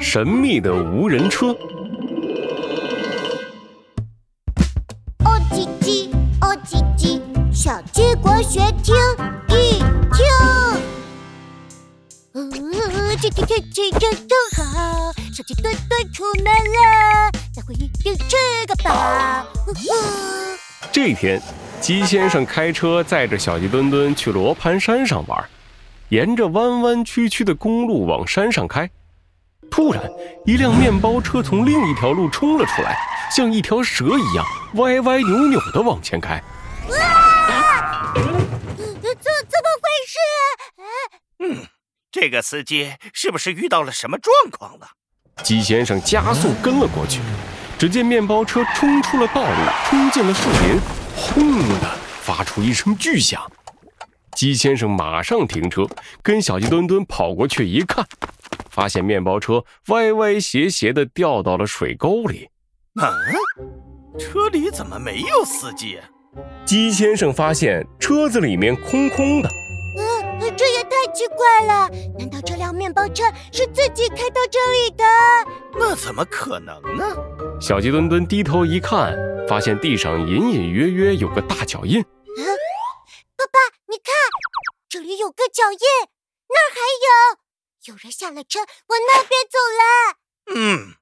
神秘的无人车。哦叽叽，哦叽叽，小鸡国学听一听。嗯，今天天气真真好，小鸡墩墩出门了，待会一定吃个饱。这天，鸡先生开车载着小鸡墩墩去罗盘山上玩，沿着弯弯曲曲的公路往山上开。突然，一辆面包车从另一条路冲了出来，像一条蛇一样歪歪扭扭地往前开。哇！怎怎么回事？嗯，这个司机是不是遇到了什么状况了？鸡先生加速跟了过去，只见面包车冲出了道路，冲进了树林，轰的发出一声巨响。鸡先生马上停车，跟小鸡墩墩跑过去一看。发现面包车歪歪斜斜的掉到了水沟里。嗯，车里怎么没有司机？鸡先生发现车子里面空空的。嗯，这也太奇怪了！难道这辆面包车是自己开到这里的？那怎么可能呢？小鸡墩墩低头一看，发现地上隐隐约约有个大脚印。嗯，爸爸，你看，这里有个脚印，那儿还有。有人下了车，往那边走了。嗯，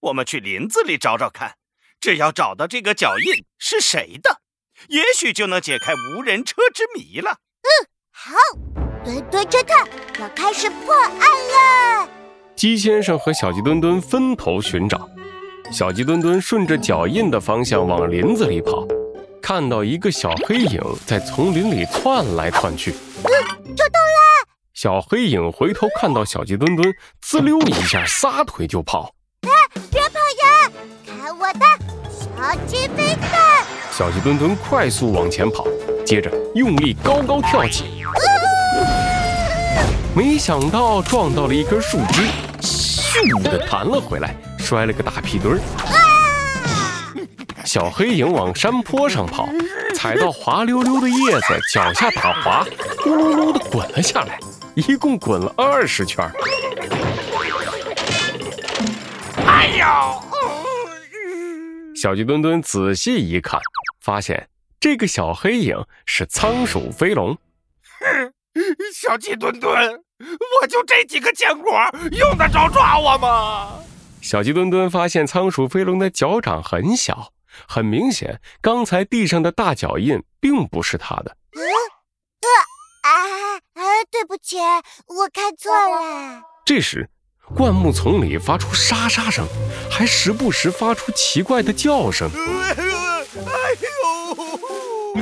我们去林子里找找看。只要找到这个脚印是谁的，也许就能解开无人车之谜了。嗯，好，墩墩侦探要开始破案了。鸡先生和小鸡墩墩分头寻找。小鸡墩墩顺着脚印的方向往林子里跑，看到一个小黑影在丛林里窜来窜去。嗯。小黑影回头看到小鸡墩墩，滋溜一下撒腿就跑。哎，别跑呀！看我的小鸡飞弹！小鸡墩墩快速往前跑，接着用力高高跳起，没想到撞到了一根树枝，咻的弹了回来，摔了个大屁墩儿。小黑影往山坡上跑，踩到滑溜溜的叶子，脚下打滑，咕噜噜的滚了下来。一共滚了二十圈。哎呦！小鸡墩墩仔细一看，发现这个小黑影是仓鼠飞龙。哼，小鸡墩墩，我就这几个坚果，用得着抓我吗？小鸡墩墩发现仓鼠飞龙的脚掌很小，很明显，刚才地上的大脚印并不是它的。对不起，我看错了。这时，灌木丛里发出沙沙声，还时不时发出奇怪的叫声。哎呦哎呦，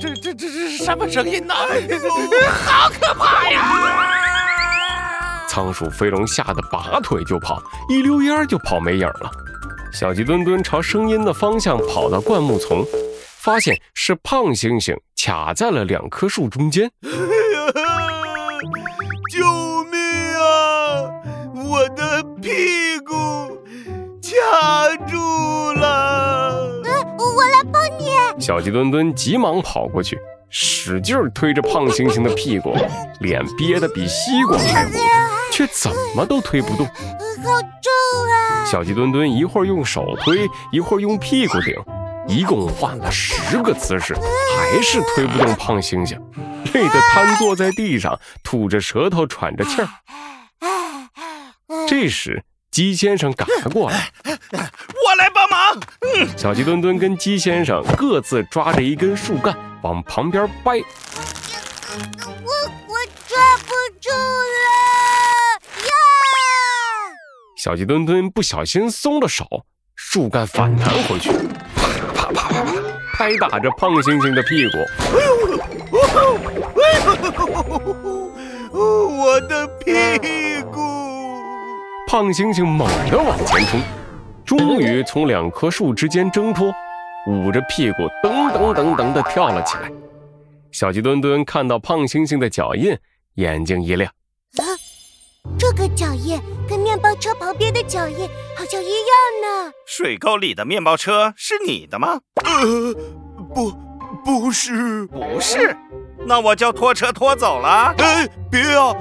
这这这是什么声音呢？好可怕呀！仓鼠飞龙吓得拔腿就跑，一溜烟就跑没影了。小鸡墩墩朝声音的方向跑到灌木丛，发现是胖猩猩卡在了两棵树中间。救命啊！我的屁股卡住了。嗯，我来帮你。小鸡墩墩急忙跑过去，使劲推着胖猩猩的屁股，脸憋得比西瓜还红，却怎么都推不动。好重啊！小鸡墩墩一会儿用手推，一会儿用屁股顶，一共换了十个姿势，还是推不动胖猩猩。累得瘫坐在地上，吐着舌头，喘着气儿。这时，鸡先生赶了过来，我来帮忙。嗯小鸡墩墩跟鸡先生各自抓着一根树干往旁边掰。我我抓不住了呀！小鸡墩墩不小心松了手，树干反弹回去，啪啪啪拍打着胖猩猩的屁股。我的屁股！胖猩猩猛地往前冲，终于从两棵树之间挣脱，捂着屁股噔噔噔噔地跳了起来。小鸡墩墩看到胖猩猩的脚印，眼睛一亮：“啊，这个脚印跟面包车旁边的脚印好像一样呢。水沟里的面包车是你的吗？”“呃，不，不是，不是。”那我叫拖车拖走了。哎，别啊，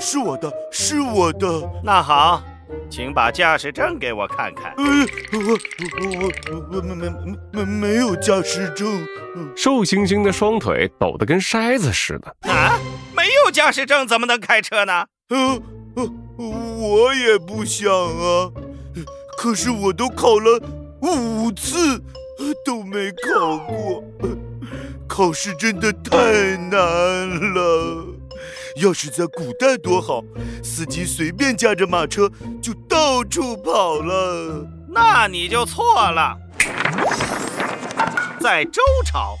是我的，是我的。那好，请把驾驶证给我看看。呃，我我我我没没没没有驾驶证。瘦星星的双腿抖得跟筛子似的。啊，没有驾驶证怎么能开车呢？呃呃，我也不想啊，可是我都考了五次，都没考过。考试真的太难了。要是在古代多好，司机随便驾着马车就到处跑了。那你就错了。在周朝，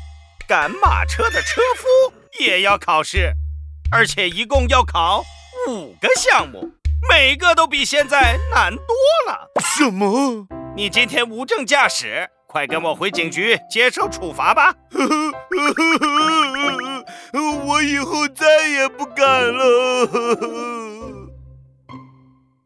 赶马车的车夫也要考试，而且一共要考五个项目，每个都比现在难多了。什么？你今天无证驾驶，快跟我回警局接受处罚吧！我以后再也不敢了。